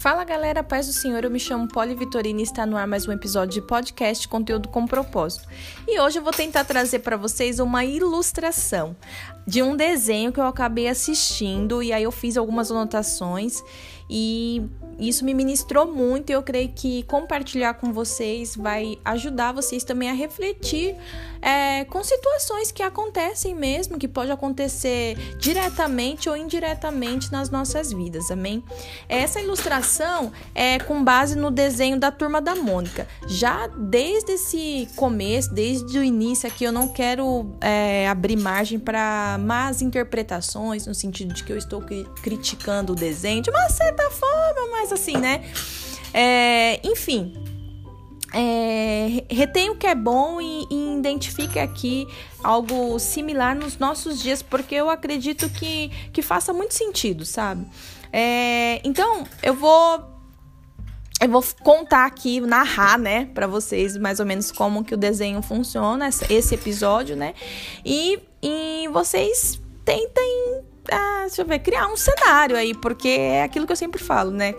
Fala galera, paz do Senhor, eu me chamo Poli Vitorina e está no ar mais um episódio de podcast Conteúdo com Propósito. E hoje eu vou tentar trazer para vocês uma ilustração de um desenho que eu acabei assistindo e aí eu fiz algumas anotações e isso me ministrou muito e eu creio que compartilhar com vocês vai ajudar vocês também a refletir é, com situações que acontecem mesmo, que pode acontecer diretamente ou indiretamente nas nossas vidas, amém? Essa ilustração é com base no desenho da turma da Mônica. Já desde esse começo, desde o início aqui, eu não quero é, abrir margem para más interpretações, no sentido de que eu estou criticando o desenho de uma certa forma, mas assim, né? É, enfim, é, retém o que é bom e, e identifique aqui algo similar nos nossos dias, porque eu acredito que, que faça muito sentido, sabe? É, então, eu vou eu vou contar aqui, narrar, né, para vocês mais ou menos como que o desenho funciona, esse episódio, né? E, e vocês tentem, ah, deixa eu ver, criar um cenário aí, porque é aquilo que eu sempre falo, né?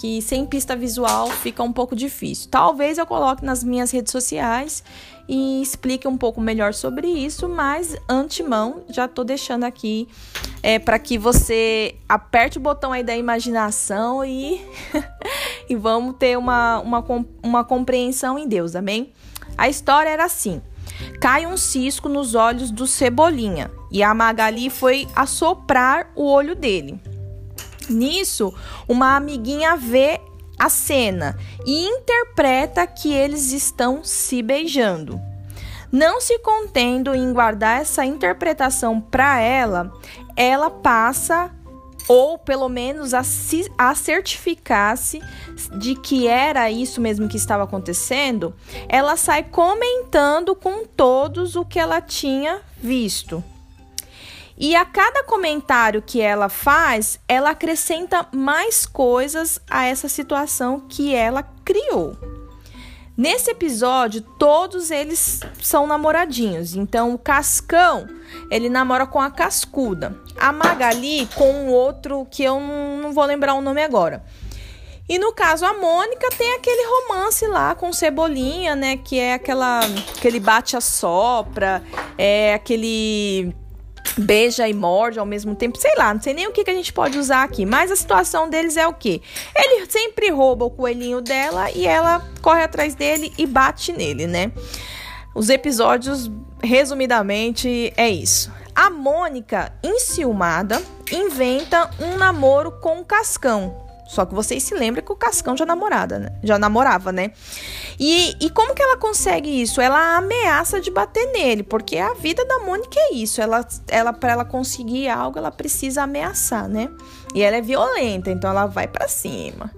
Que sem pista visual fica um pouco difícil. Talvez eu coloque nas minhas redes sociais e explique um pouco melhor sobre isso, mas antemão já tô deixando aqui é, para que você aperte o botão aí da imaginação e, e vamos ter uma, uma, uma compreensão em Deus, amém? A história era assim. Cai um cisco nos olhos do Cebolinha e a Magali foi assoprar o olho dele. Nisso, uma amiguinha vê a cena e interpreta que eles estão se beijando. Não se contendo em guardar essa interpretação para ela, ela passa ou pelo menos a, a certificar-se de que era isso mesmo que estava acontecendo, ela sai comentando com todos o que ela tinha visto. E a cada comentário que ela faz, ela acrescenta mais coisas a essa situação que ela criou. Nesse episódio, todos eles são namoradinhos. Então, o Cascão, ele namora com a Cascuda. A Magali com um outro que eu não vou lembrar o nome agora. E no caso, a Mônica tem aquele romance lá com Cebolinha, né? Que é aquela. aquele bate-a-sopra, é aquele beija e morde ao mesmo tempo, sei lá, não sei nem o que, que a gente pode usar aqui, mas a situação deles é o que? Ele sempre rouba o coelhinho dela e ela corre atrás dele e bate nele, né? Os episódios, resumidamente, é isso. A Mônica, enciumada, inventa um namoro com o Cascão, só que vocês se lembram que o Cascão já namorada, né? Já namorava, né? E, e como que ela consegue isso? Ela ameaça de bater nele, porque a vida da Mônica é isso. Ela, ela para ela conseguir algo, ela precisa ameaçar, né? E ela é violenta, então ela vai para cima.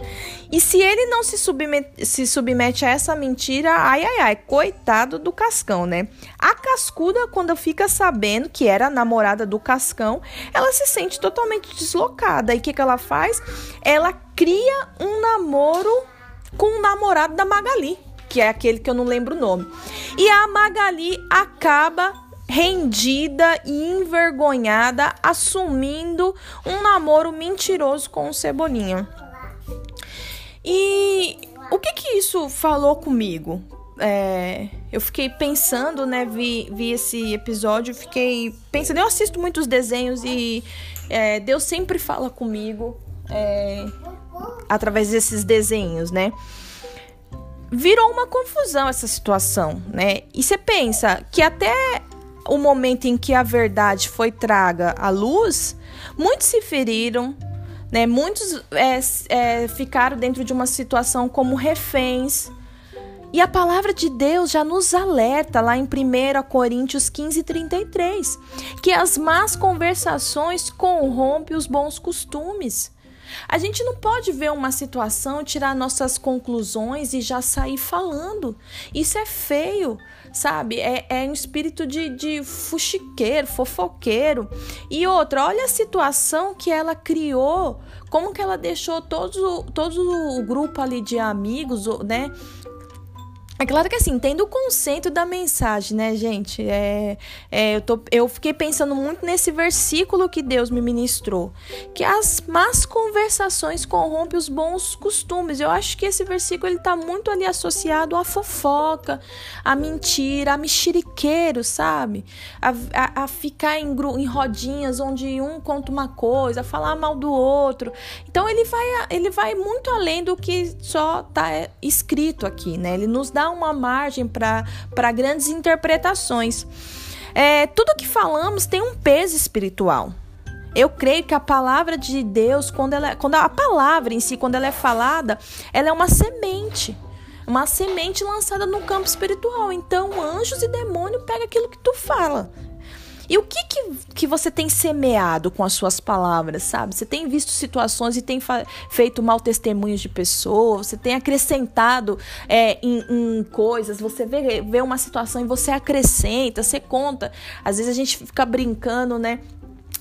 E se ele não se submete, se submete a essa mentira, ai ai ai, coitado do Cascão, né? A Cascuda, quando fica sabendo que era a namorada do Cascão, ela se sente totalmente deslocada. E o que, que ela faz? Ela cria um namoro com o namorado da Magali, que é aquele que eu não lembro o nome. E a Magali acaba rendida e envergonhada, assumindo um namoro mentiroso com o Cebolinha. E o que que isso falou comigo? É, eu fiquei pensando, né? Vi, vi esse episódio, fiquei pensando. Eu assisto muitos desenhos e é, Deus sempre fala comigo é, através desses desenhos, né? Virou uma confusão essa situação, né? E você pensa que até o momento em que a verdade foi traga à luz, muitos se feriram, né? Muitos é, é, ficaram dentro de uma situação como reféns. E a palavra de Deus já nos alerta lá em 1 Coríntios 15, 33, que as más conversações corrompem os bons costumes. A gente não pode ver uma situação, tirar nossas conclusões e já sair falando. Isso é feio, sabe? É, é um espírito de, de fuxiqueiro, fofoqueiro. E outra, olha a situação que ela criou, como que ela deixou todo, todo o grupo ali de amigos, né? É claro que assim, tendo o conceito da mensagem, né, gente? É, é, eu, tô, eu fiquei pensando muito nesse versículo que Deus me ministrou. Que as más conversações corrompem os bons costumes. Eu acho que esse versículo ele tá muito ali associado à fofoca, à mentira, a mexeriqueiro, sabe? A, a, a ficar em, em rodinhas onde um conta uma coisa, falar mal do outro. Então ele vai, ele vai muito além do que só tá escrito aqui, né? Ele nos dá uma margem para grandes interpretações. É, tudo que falamos tem um peso espiritual. Eu creio que a palavra de Deus, quando ela, quando a palavra em si, quando ela é falada, ela é uma semente uma semente lançada no campo espiritual. Então, anjos e demônio pegam aquilo que tu fala. E o que, que, que você tem semeado com as suas palavras, sabe? Você tem visto situações e tem feito mal testemunhos de pessoas, você tem acrescentado é, em, em, coisas, você vê, vê uma situação e você acrescenta, você conta. Às vezes a gente fica brincando, né?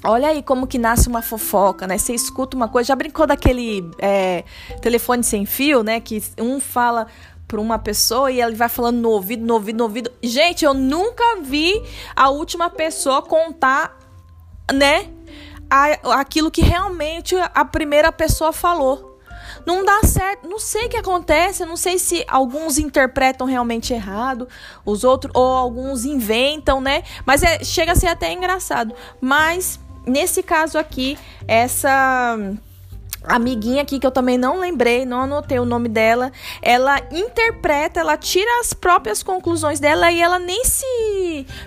Olha aí como que nasce uma fofoca, né? Você escuta uma coisa, já brincou daquele é, telefone sem fio, né? Que um fala para uma pessoa e ele vai falando no ouvido, no ouvido, no ouvido. Gente, eu nunca vi a última pessoa contar, né, a, aquilo que realmente a primeira pessoa falou. Não dá certo, não sei o que acontece, não sei se alguns interpretam realmente errado, os outros ou alguns inventam, né? Mas é, chega a ser até engraçado. Mas nesse caso aqui, essa amiguinha aqui que eu também não lembrei, não anotei o nome dela, ela interpreta, ela tira as próprias conclusões dela e ela nem se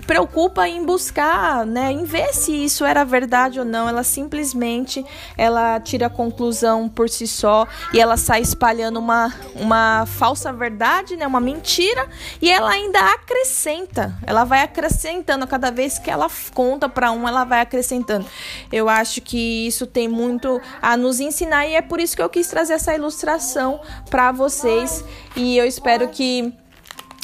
preocupa em buscar, né, em ver se isso era verdade ou não. Ela simplesmente ela tira a conclusão por si só e ela sai espalhando uma, uma falsa verdade, né, uma mentira e ela ainda acrescenta. Ela vai acrescentando cada vez que ela conta para um, ela vai acrescentando. Eu acho que isso tem muito a nos ensinar e é por isso que eu quis trazer essa ilustração para vocês e eu espero que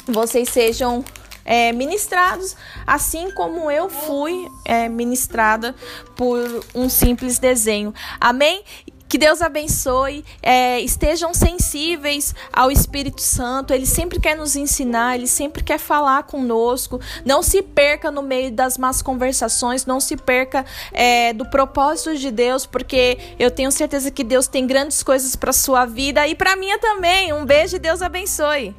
vocês sejam é, ministrados, assim como eu fui é, ministrada por um simples desenho. Amém? Que Deus abençoe, é, estejam sensíveis ao Espírito Santo, ele sempre quer nos ensinar, ele sempre quer falar conosco. Não se perca no meio das más conversações, não se perca é, do propósito de Deus, porque eu tenho certeza que Deus tem grandes coisas para sua vida e para minha também. Um beijo e Deus abençoe.